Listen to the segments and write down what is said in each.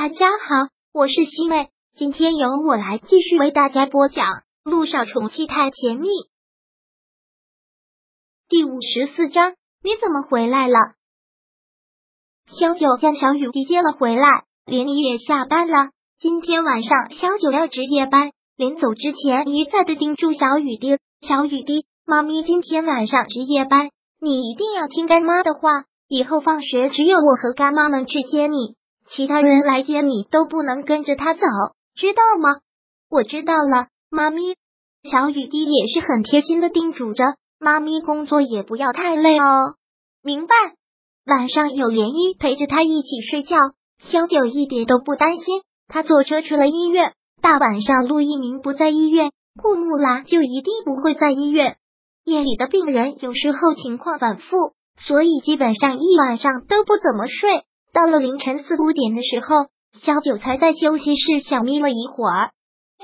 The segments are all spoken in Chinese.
大家好，我是西妹，今天由我来继续为大家播讲《路上宠妻太甜蜜》第五十四章。你怎么回来了？萧九将小雨滴接了回来，连依也下班了。今天晚上萧九要值夜班，临走之前一再的叮嘱小雨滴：“小雨滴，妈咪今天晚上值夜班，你一定要听干妈的话，以后放学只有我和干妈能去接你。”其他人来接你都不能跟着他走，知道吗？我知道了，妈咪。小雨滴也是很贴心的叮嘱着妈咪，工作也不要太累哦。明白。晚上有涟漪陪着他一起睡觉，萧九一点都不担心。他坐车去了医院。大晚上陆一鸣不在医院，顾木兰就一定不会在医院。夜里的病人有时候情况反复，所以基本上一晚上都不怎么睡。到了凌晨四五点的时候，小九才在休息室小眯了一会儿。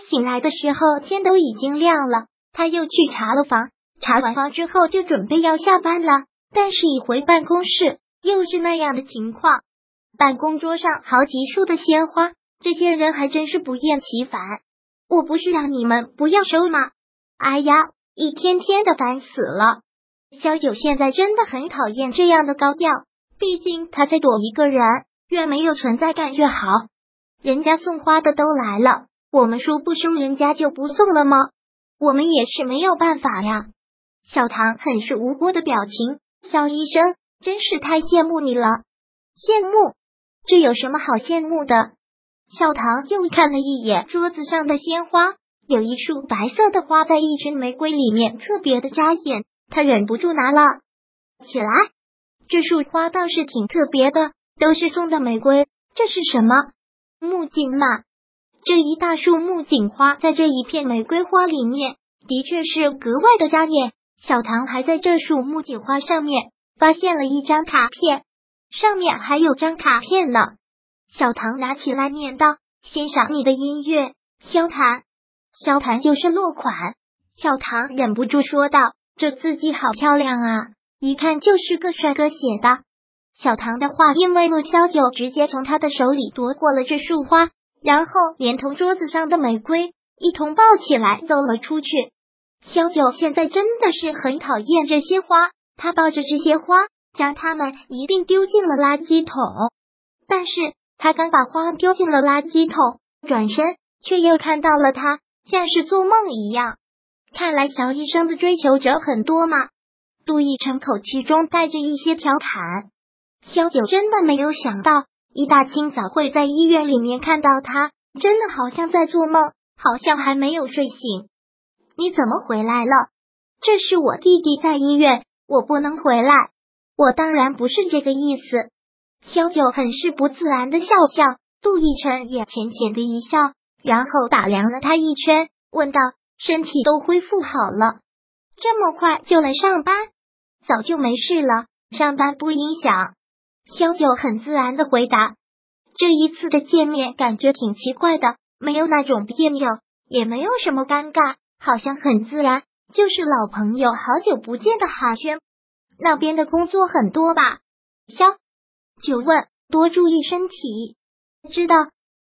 醒来的时候，天都已经亮了。他又去查了房，查完房之后就准备要下班了。但是，一回办公室，又是那样的情况。办公桌上好几束的鲜花，这些人还真是不厌其烦。我不是让你们不要收吗？哎呀，一天天的烦死了。小九现在真的很讨厌这样的高调。毕竟他在躲一个人，越没有存在感越好。人家送花的都来了，我们说不收人家就不送了吗？我们也是没有办法呀。小唐很是无辜的表情，肖医生真是太羡慕你了。羡慕？这有什么好羡慕的？小唐又看了一眼桌子上的鲜花，有一束白色的花在一群玫瑰里面特别的扎眼，他忍不住拿了起来。这束花倒是挺特别的，都是送的玫瑰。这是什么木槿嘛？这一大束木槿花在这一片玫瑰花里面，的确是格外的扎眼。小唐还在这束木槿花上面发现了一张卡片，上面还有张卡片呢。小唐拿起来念道：“欣赏你的音乐，萧谈。”萧谈就是落款。小唐忍不住说道：“这字迹好漂亮啊！”一看就是个帅哥写的。小唐的话因为陆萧九直接从他的手里夺过了这束花，然后连同桌子上的玫瑰一同抱起来走了出去。萧九现在真的是很讨厌这些花，他抱着这些花，将它们一并丢进了垃圾桶。但是他刚把花丢进了垃圾桶，转身却又看到了他，像是做梦一样。看来小医生的追求者很多嘛。杜奕晨口气中带着一些调侃，萧九真的没有想到，一大清早会在医院里面看到他，真的好像在做梦，好像还没有睡醒。你怎么回来了？这是我弟弟在医院，我不能回来。我当然不是这个意思。萧九很是不自然的笑笑，杜奕晨也浅浅的一笑，然后打量了他一圈，问道：“身体都恢复好了，这么快就来上班？”早就没事了，上班不影响。萧九很自然的回答。这一次的见面感觉挺奇怪的，没有那种别扭，也没有什么尴尬，好像很自然，就是老朋友好久不见的寒暄。那边的工作很多吧？萧九问。多注意身体，知道。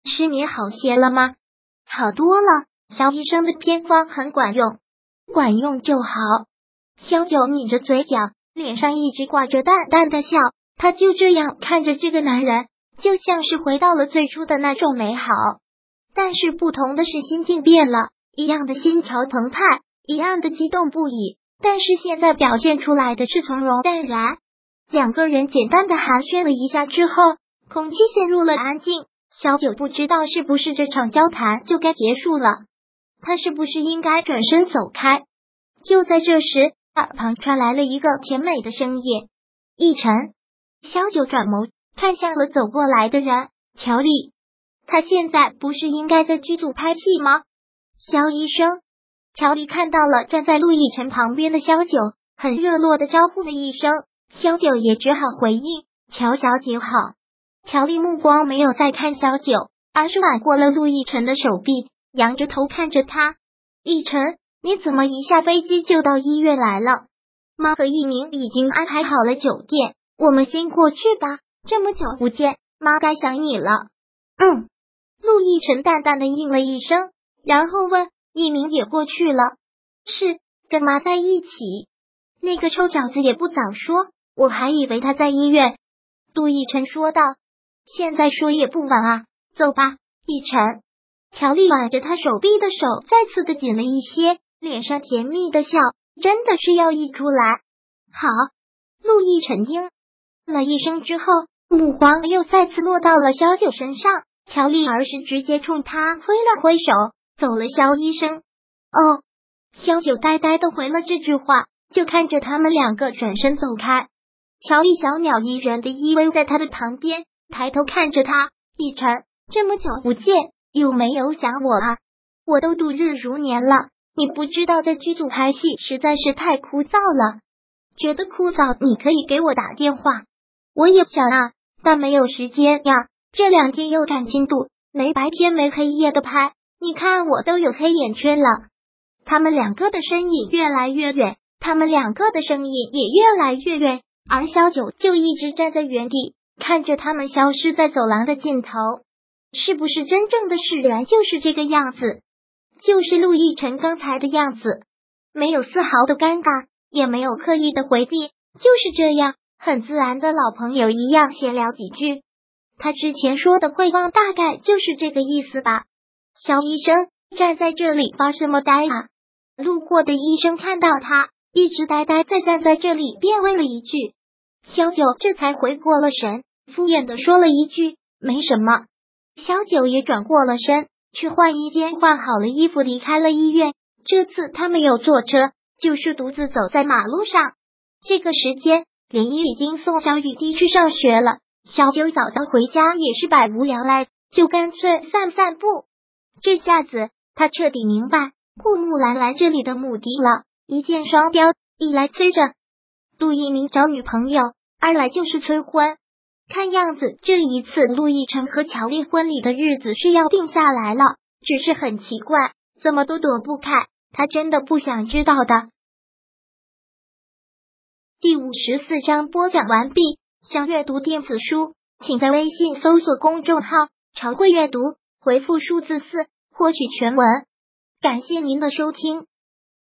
失眠好些了吗？好多了。肖医生的偏方很管用，管用就好。萧九抿着嘴角，脸上一直挂着淡淡的笑。他就这样看着这个男人，就像是回到了最初的那种美好。但是不同的是，心境变了，一样的心潮澎湃，一样的激动不已。但是现在表现出来的是从容淡然。两个人简单的寒暄了一下之后，空气陷入了安静。小九不知道是不是这场交谈就该结束了，他是不是应该转身走开？就在这时。耳旁传来了一个甜美的声音：“逸晨。”萧九转眸看向了走过来的人，乔丽。他现在不是应该在剧组拍戏吗？萧医生，乔丽看到了站在陆逸晨旁边的萧九，很热络的招呼了一声，萧九也只好回应：“乔小姐好。”乔丽目光没有再看萧九，而是挽过了陆逸晨的手臂，仰着头看着他，逸晨。你怎么一下飞机就到医院来了？妈和一鸣已经安排好了酒店，我们先过去吧。这么久不见，妈该想你了。嗯。陆亦辰淡淡的应了一声，然后问：“一鸣也过去了？”“是，跟妈在一起。”那个臭小子也不早说，我还以为他在医院。”陆亦辰说道。“现在说也不晚啊，走吧。”亦辰，乔丽挽着他手臂的手再次的紧了一些，脸上甜蜜的笑真的是要溢出来。好，陆亦辰应了一声之后，目光又再次落到了萧九身上。乔丽儿是直接冲他挥了挥手，走了。萧医生，哦，萧九呆呆的回了这句话，就看着他们两个转身走开。乔丽小鸟依人的依偎在他的旁边，抬头看着他，一晨，这么久不见，有没有想我啊？我都度日如年了，你不知道在剧组拍戏实在是太枯燥了，觉得枯燥，你可以给我打电话，我也想啊，但没有时间呀。这两天又赶进度，没白天没黑夜的拍，你看我都有黑眼圈了。他们两个的身影越来越远，他们两个的声音也越来越远，而小九就一直站在原地，看着他们消失在走廊的尽头。是不是真正的释然就是这个样子？就是陆亦辰刚才的样子，没有丝毫的尴尬，也没有刻意的回避，就是这样，很自然的老朋友一样闲聊几句。他之前说的会忘，大概就是这个意思吧。肖医生站在这里发什么呆啊？路过的医生看到他一直呆呆在站在这里，便问了一句。肖九这才回过了神，敷衍的说了一句：“没什么。”肖九也转过了身，去换衣间换好了衣服，离开了医院。这次他没有坐车，就是独自走在马路上。这个时间，林一已经送小雨滴去上学了。小九早早回家也是百无聊赖，就干脆散散步。这下子他彻底明白顾木兰来这里的目的了。一箭双雕，一来催着陆一鸣找女朋友，二来就是催婚。看样子这一次陆亦辰和乔丽婚礼的日子是要定下来了，只是很奇怪，怎么都躲不开。他真的不想知道的。第五十四章播讲完毕。想阅读电子书，请在微信搜索公众号“常会阅读”，回复数字四获取全文。感谢您的收听。